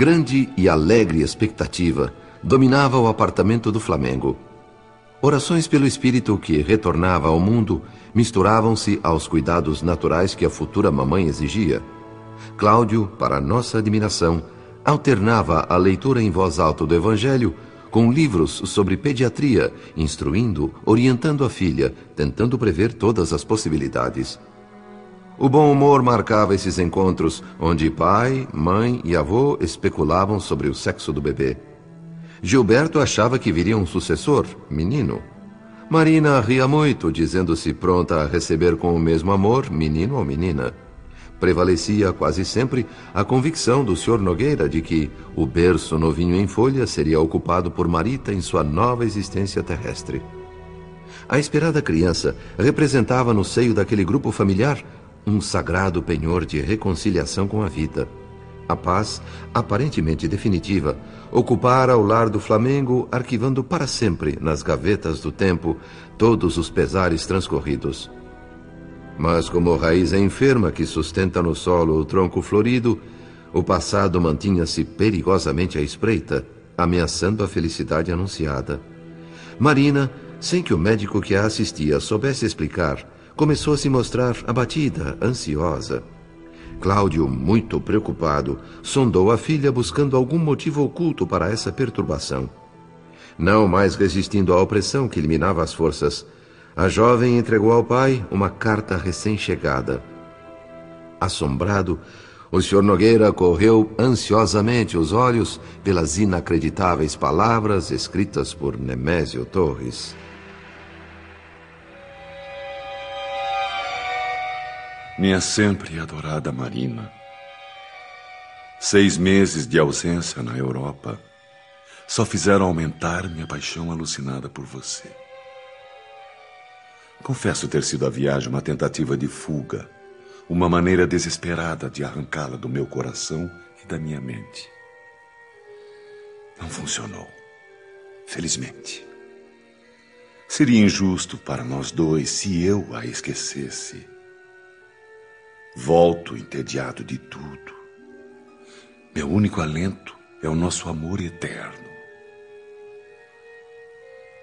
Grande e alegre expectativa dominava o apartamento do Flamengo. Orações pelo espírito que retornava ao mundo misturavam-se aos cuidados naturais que a futura mamãe exigia. Cláudio, para nossa admiração, alternava a leitura em voz alta do Evangelho com livros sobre pediatria, instruindo, orientando a filha, tentando prever todas as possibilidades. O bom humor marcava esses encontros, onde pai, mãe e avô especulavam sobre o sexo do bebê. Gilberto achava que viria um sucessor, menino. Marina ria muito, dizendo-se pronta a receber com o mesmo amor, menino ou menina. Prevalecia quase sempre a convicção do Sr. Nogueira de que o berço novinho em folha seria ocupado por Marita em sua nova existência terrestre. A esperada criança representava no seio daquele grupo familiar um sagrado penhor de reconciliação com a vida. A paz, aparentemente definitiva, ocupara o lar do Flamengo, arquivando para sempre nas gavetas do tempo todos os pesares transcorridos. Mas como raiz enferma que sustenta no solo o tronco florido, o passado mantinha-se perigosamente à espreita, ameaçando a felicidade anunciada. Marina, sem que o médico que a assistia soubesse explicar, começou a se mostrar abatida, ansiosa. Cláudio, muito preocupado, sondou a filha buscando algum motivo oculto para essa perturbação. Não mais resistindo à opressão que eliminava as forças, a jovem entregou ao pai uma carta recém-chegada. Assombrado, o Sr. Nogueira correu ansiosamente os olhos pelas inacreditáveis palavras escritas por Nemésio Torres. Minha sempre adorada Marina. Seis meses de ausência na Europa só fizeram aumentar minha paixão alucinada por você. Confesso ter sido a viagem uma tentativa de fuga, uma maneira desesperada de arrancá-la do meu coração e da minha mente. Não funcionou, felizmente. Seria injusto para nós dois se eu a esquecesse. Volto entediado de tudo. Meu único alento é o nosso amor eterno.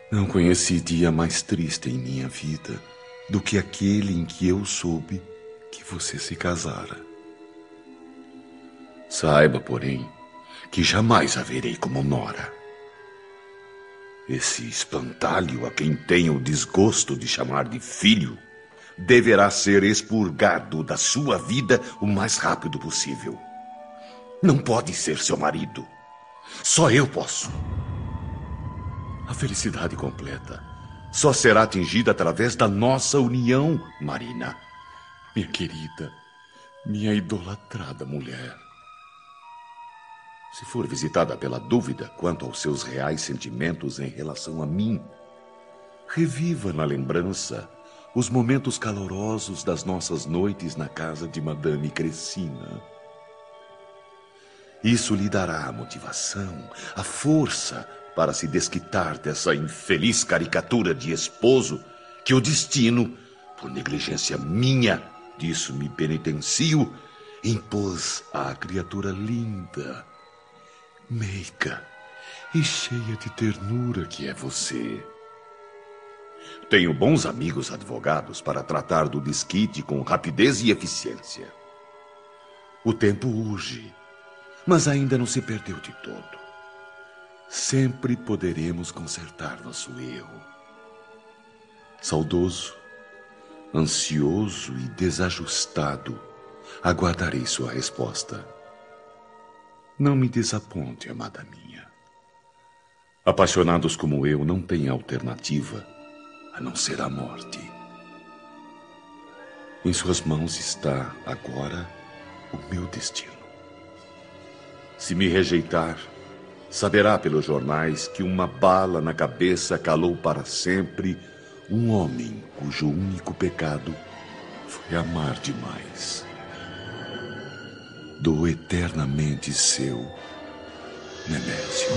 Não conheci dia mais triste em minha vida do que aquele em que eu soube que você se casara. Saiba, porém, que jamais haverei como Nora. Esse espantalho a quem tenho o desgosto de chamar de filho deverá ser expurgado da sua vida o mais rápido possível. Não pode ser seu marido. Só eu posso. A felicidade completa só será atingida através da nossa união, Marina. Minha querida, minha idolatrada mulher. Se for visitada pela dúvida quanto aos seus reais sentimentos em relação a mim, reviva na lembrança os momentos calorosos das nossas noites na casa de Madame Cressina. Isso lhe dará a motivação, a força para se desquitar dessa infeliz caricatura de esposo que o destino, por negligência minha, disso me penitencio, impôs à criatura linda, meiga e cheia de ternura que é você. Tenho bons amigos advogados para tratar do desquite com rapidez e eficiência. O tempo urge, mas ainda não se perdeu de todo. Sempre poderemos consertar nosso erro. Saudoso, ansioso e desajustado, aguardarei sua resposta. Não me desaponte, amada minha. Apaixonados como eu não têm alternativa a não ser a morte. Em suas mãos está agora o meu destino. Se me rejeitar, saberá pelos jornais que uma bala na cabeça calou para sempre um homem cujo único pecado foi amar demais. Do eternamente seu, Nemésio.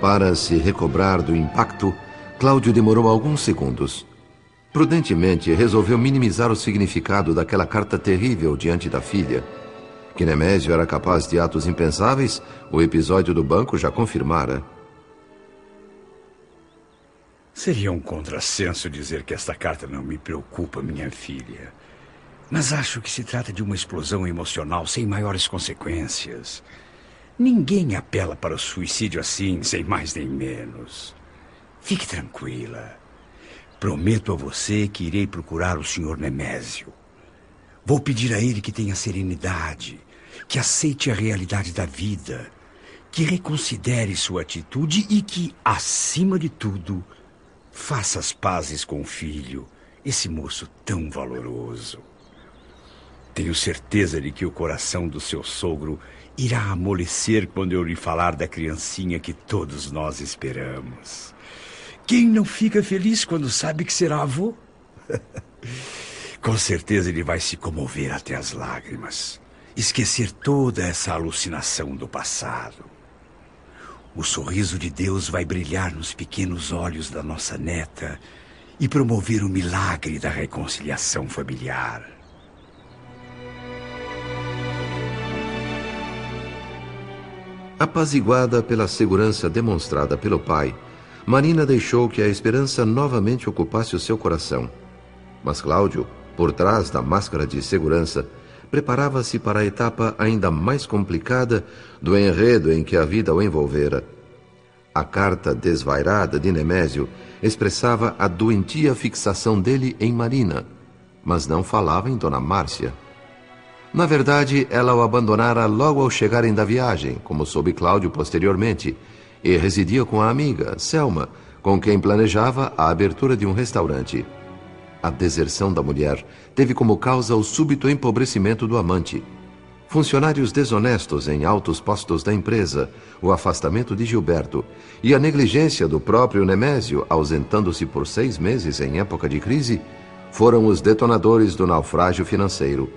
Para se recobrar do impacto, Cláudio demorou alguns segundos. Prudentemente, resolveu minimizar o significado daquela carta terrível diante da filha. Que Nemésio era capaz de atos impensáveis, o episódio do banco já confirmara. Seria um contrassenso dizer que esta carta não me preocupa, minha filha. Mas acho que se trata de uma explosão emocional sem maiores consequências. Ninguém apela para o suicídio assim, sem mais nem menos. Fique tranquila. Prometo a você que irei procurar o Sr. Nemésio. Vou pedir a ele que tenha serenidade, que aceite a realidade da vida, que reconsidere sua atitude e que, acima de tudo, Faça as pazes com o filho, esse moço tão valoroso. Tenho certeza de que o coração do seu sogro irá amolecer quando eu lhe falar da criancinha que todos nós esperamos. Quem não fica feliz quando sabe que será avô? Com certeza ele vai se comover até as lágrimas, esquecer toda essa alucinação do passado. O sorriso de Deus vai brilhar nos pequenos olhos da nossa neta e promover o milagre da reconciliação familiar. Apaziguada pela segurança demonstrada pelo pai, Marina deixou que a esperança novamente ocupasse o seu coração. Mas Cláudio, por trás da máscara de segurança, preparava-se para a etapa ainda mais complicada do enredo em que a vida o envolvera. A carta desvairada de Nemésio expressava a doentia fixação dele em Marina, mas não falava em Dona Márcia. Na verdade, ela o abandonara logo ao chegarem da viagem, como soube Cláudio posteriormente, e residia com a amiga, Selma, com quem planejava a abertura de um restaurante. A deserção da mulher teve como causa o súbito empobrecimento do amante. Funcionários desonestos em altos postos da empresa, o afastamento de Gilberto e a negligência do próprio Nemésio, ausentando-se por seis meses em época de crise, foram os detonadores do naufrágio financeiro.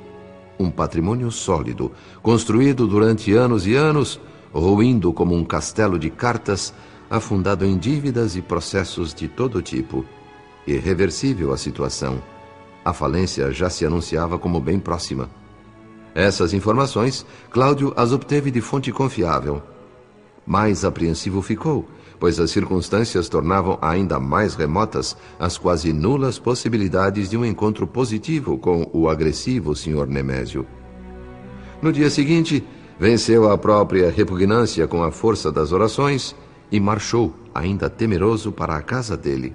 Um patrimônio sólido, construído durante anos e anos, ruindo como um castelo de cartas, afundado em dívidas e processos de todo tipo. Irreversível a situação. A falência já se anunciava como bem próxima. Essas informações, Cláudio as obteve de fonte confiável. Mais apreensivo ficou, pois as circunstâncias tornavam ainda mais remotas as quase nulas possibilidades de um encontro positivo com o agressivo Sr. Nemésio. No dia seguinte, venceu a própria repugnância com a força das orações e marchou, ainda temeroso, para a casa dele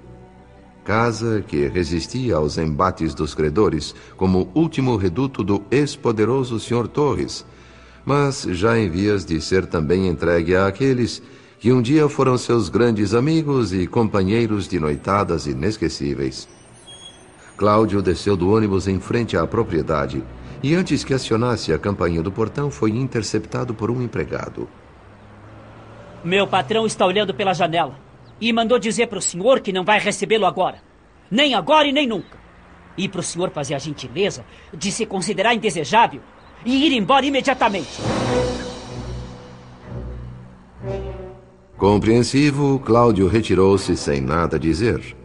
casa que resistia aos embates dos credores como último reduto do ex-poderoso Sr. Torres, mas já em vias de ser também entregue àqueles que um dia foram seus grandes amigos e companheiros de noitadas inesquecíveis. Cláudio desceu do ônibus em frente à propriedade e, antes que acionasse a campainha do portão, foi interceptado por um empregado. Meu patrão está olhando pela janela. E mandou dizer para o senhor que não vai recebê-lo agora. Nem agora e nem nunca. E para o senhor fazer a gentileza de se considerar indesejável e ir embora imediatamente. Compreensivo, Cláudio retirou-se sem nada dizer.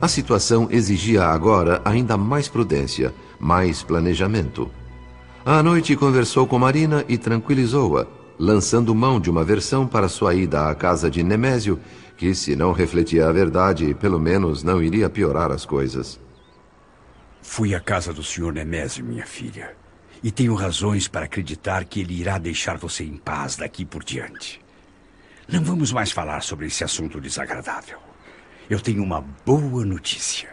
A situação exigia agora ainda mais prudência, mais planejamento. À noite conversou com Marina e tranquilizou-a, lançando mão de uma versão para sua ida à casa de Nemésio que, se não refletia a verdade, pelo menos não iria piorar as coisas. Fui à casa do Sr. Nemésio, minha filha. E tenho razões para acreditar que ele irá deixar você em paz daqui por diante. Não vamos mais falar sobre esse assunto desagradável. Eu tenho uma boa notícia.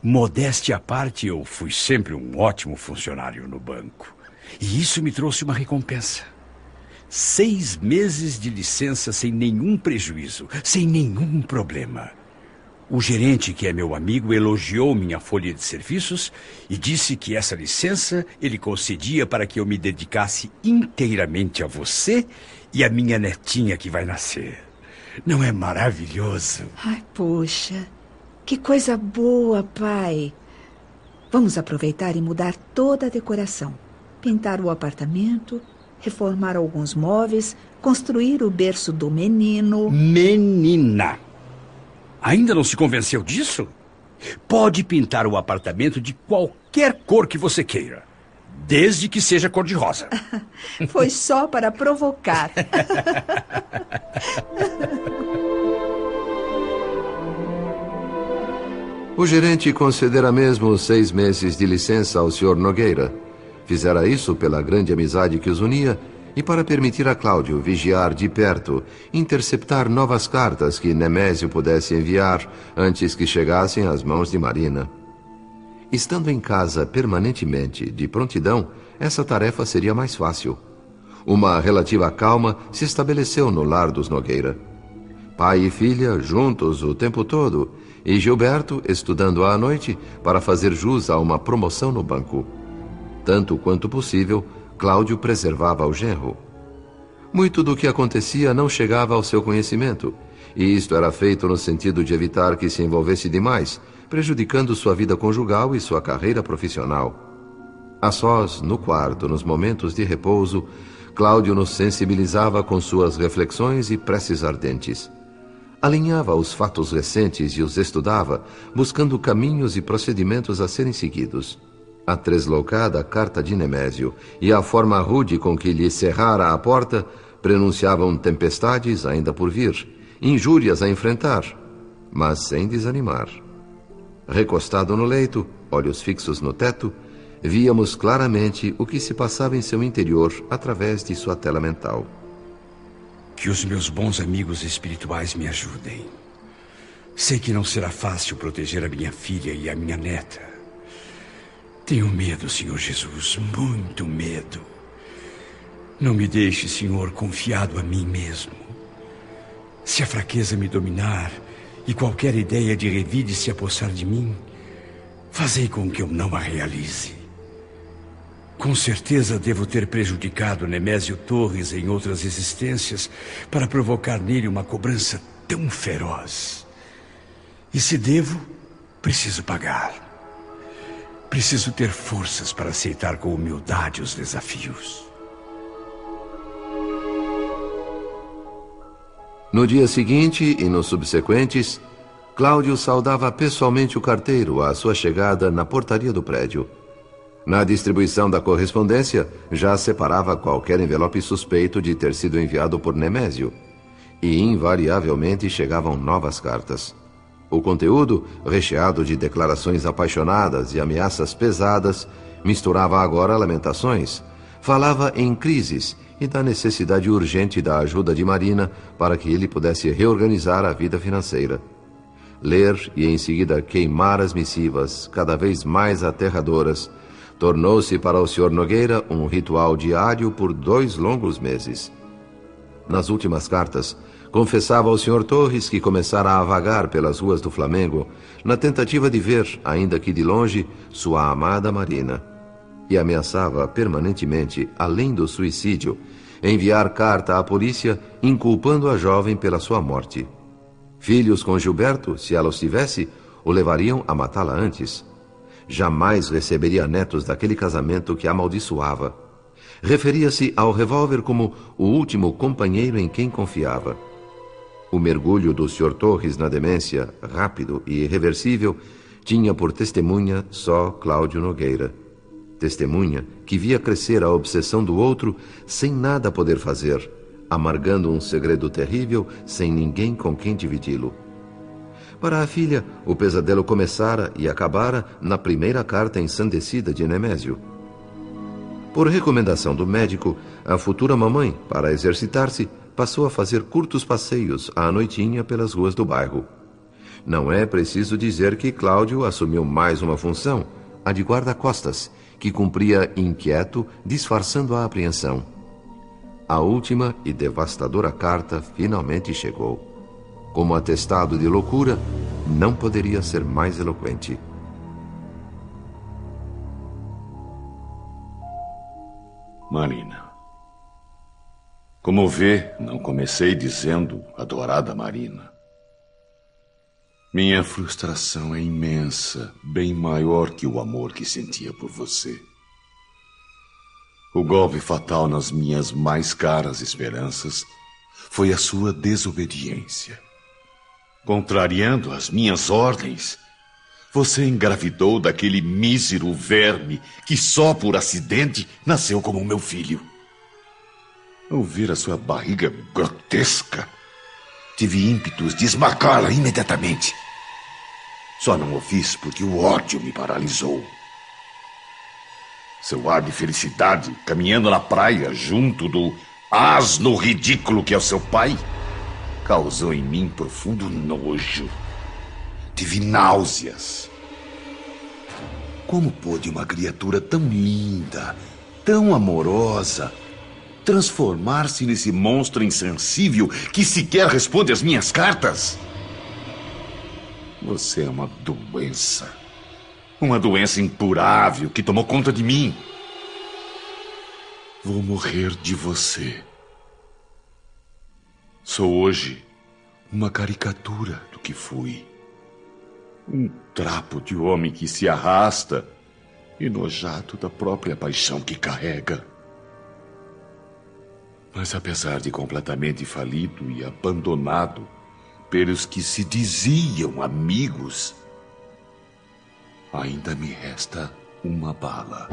Modéstia à parte, eu fui sempre um ótimo funcionário no banco. E isso me trouxe uma recompensa. Seis meses de licença sem nenhum prejuízo, sem nenhum problema. O gerente, que é meu amigo, elogiou minha folha de serviços e disse que essa licença ele concedia para que eu me dedicasse inteiramente a você e a minha netinha que vai nascer. Não é maravilhoso? Ai, poxa, que coisa boa, pai. Vamos aproveitar e mudar toda a decoração. Pintar o apartamento, reformar alguns móveis, construir o berço do menino. Menina! Ainda não se convenceu disso? Pode pintar o apartamento de qualquer cor que você queira. Desde que seja cor-de-rosa. Foi só para provocar. o gerente concedera mesmo seis meses de licença ao Sr. Nogueira. Fizera isso pela grande amizade que os unia e para permitir a Cláudio vigiar de perto, interceptar novas cartas que Nemésio pudesse enviar antes que chegassem às mãos de Marina. Estando em casa permanentemente, de prontidão, essa tarefa seria mais fácil. Uma relativa calma se estabeleceu no lar dos Nogueira. Pai e filha juntos o tempo todo, e Gilberto estudando à noite para fazer jus a uma promoção no banco. Tanto quanto possível, Cláudio preservava o genro. Muito do que acontecia não chegava ao seu conhecimento, e isto era feito no sentido de evitar que se envolvesse demais, prejudicando sua vida conjugal e sua carreira profissional. A sós, no quarto, nos momentos de repouso, Cláudio nos sensibilizava com suas reflexões e preces ardentes. Alinhava os fatos recentes e os estudava, buscando caminhos e procedimentos a serem seguidos. A tresloucada carta de Nemésio e a forma rude com que lhe cerrara a porta prenunciavam tempestades ainda por vir, injúrias a enfrentar, mas sem desanimar. Recostado no leito, olhos fixos no teto, víamos claramente o que se passava em seu interior através de sua tela mental. Que os meus bons amigos espirituais me ajudem. Sei que não será fácil proteger a minha filha e a minha neta. Tenho medo, Senhor Jesus, muito medo. Não me deixe, Senhor, confiado a mim mesmo. Se a fraqueza me dominar, e qualquer ideia de revide se apossar de mim, fazei com que eu não a realize. Com certeza devo ter prejudicado Nemésio Torres em outras existências para provocar nele uma cobrança tão feroz. E se devo, preciso pagar. Preciso ter forças para aceitar com humildade os desafios. No dia seguinte e nos subsequentes, Cláudio saudava pessoalmente o carteiro à sua chegada na portaria do prédio. Na distribuição da correspondência, já separava qualquer envelope suspeito de ter sido enviado por Nemésio. E invariavelmente chegavam novas cartas. O conteúdo, recheado de declarações apaixonadas e ameaças pesadas, misturava agora lamentações, falava em crises e da necessidade urgente da ajuda de Marina para que ele pudesse reorganizar a vida financeira. Ler e em seguida queimar as missivas, cada vez mais aterradoras, tornou-se para o Sr. Nogueira um ritual diário por dois longos meses. Nas últimas cartas, confessava ao Sr. Torres que começara a vagar pelas ruas do Flamengo na tentativa de ver, ainda que de longe, sua amada Marina e ameaçava permanentemente, além do suicídio, enviar carta à polícia inculpando a jovem pela sua morte. Filhos com Gilberto, se ela os tivesse, o levariam a matá-la antes. Jamais receberia netos daquele casamento que amaldiçoava. Referia-se ao revólver como o último companheiro em quem confiava. O mergulho do Sr. Torres na demência, rápido e irreversível, tinha por testemunha só Cláudio Nogueira testemunha que via crescer a obsessão do outro sem nada poder fazer, amargando um segredo terrível sem ninguém com quem dividi-lo. Para a filha, o pesadelo começara e acabara na primeira carta ensandecida de Nemésio. Por recomendação do médico, a futura mamãe, para exercitar-se, passou a fazer curtos passeios à noitinha pelas ruas do bairro. Não é preciso dizer que Cláudio assumiu mais uma função, a de guarda-costas, que cumpria inquieto, disfarçando a apreensão. A última e devastadora carta finalmente chegou. Como atestado de loucura, não poderia ser mais eloquente. Marina. Como vê, não comecei dizendo adorada Marina. Minha frustração é imensa, bem maior que o amor que sentia por você. O golpe fatal nas minhas mais caras esperanças foi a sua desobediência. Contrariando as minhas ordens, Você engravidou daquele mísero verme que só por acidente nasceu como meu filho. Ao ver a sua barriga grotesca, tive ímpetos de esmagá-la imediatamente. Só não o fiz porque o ódio me paralisou. Seu ar de felicidade caminhando na praia junto do asno ridículo que é o seu pai causou em mim profundo nojo. Tive náuseas. Como pôde uma criatura tão linda, tão amorosa, transformar-se nesse monstro insensível que sequer responde às minhas cartas? Você é uma doença. Uma doença impurável que tomou conta de mim. Vou morrer de você. Sou hoje uma caricatura do que fui. Um trapo de homem que se arrasta, enojado da própria paixão que carrega. Mas apesar de completamente falido e abandonado pelos que se diziam amigos, ainda me resta uma bala.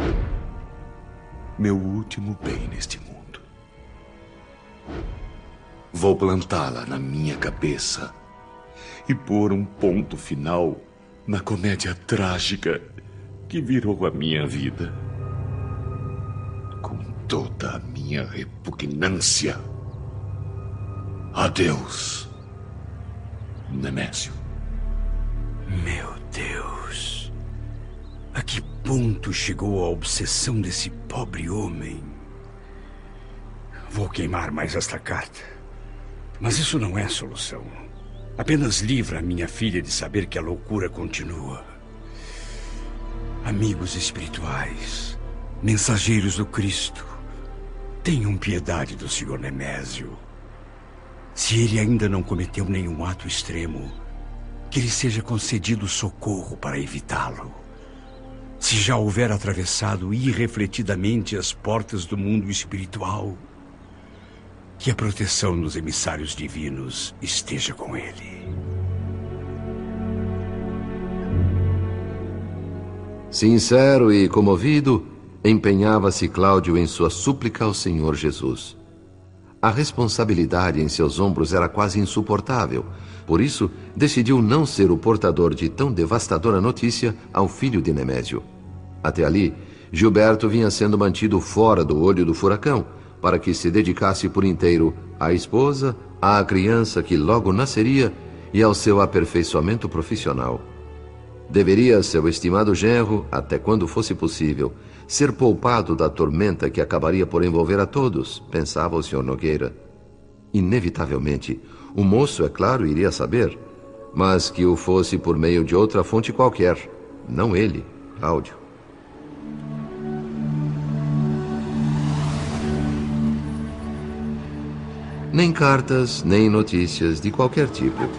Meu último bem neste mundo. Vou plantá-la na minha cabeça e pôr um ponto final na comédia trágica que virou a minha vida. Com toda a minha repugnância. Adeus, Nemésio. Meu Deus. A que ponto chegou a obsessão desse pobre homem? Vou queimar mais esta carta. Mas isso não é solução. Apenas livra a minha filha de saber que a loucura continua. Amigos espirituais, mensageiros do Cristo, tenham piedade do Senhor Nemésio. Se ele ainda não cometeu nenhum ato extremo, que lhe seja concedido socorro para evitá-lo. Se já houver atravessado irrefletidamente as portas do mundo espiritual, que a proteção dos emissários divinos esteja com ele. Sincero e comovido, empenhava-se Cláudio em sua súplica ao Senhor Jesus. A responsabilidade em seus ombros era quase insuportável. Por isso, decidiu não ser o portador de tão devastadora notícia ao filho de Nemésio. Até ali, Gilberto vinha sendo mantido fora do olho do furacão, para que se dedicasse por inteiro à esposa, à criança que logo nasceria e ao seu aperfeiçoamento profissional. Deveria seu estimado genro, até quando fosse possível, ser poupado da tormenta que acabaria por envolver a todos, pensava o Sr. Nogueira. Inevitavelmente, o moço, é claro, iria saber, mas que o fosse por meio de outra fonte qualquer, não ele, Cláudio. Nem cartas, nem notícias de qualquer tipo.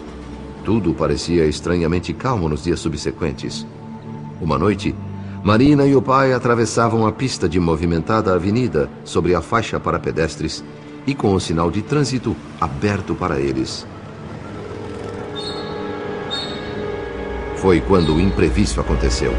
Tudo parecia estranhamente calmo nos dias subsequentes. Uma noite, Marina e o pai atravessavam a pista de movimentada avenida sobre a faixa para pedestres e com o sinal de trânsito aberto para eles. Foi quando o imprevisto aconteceu.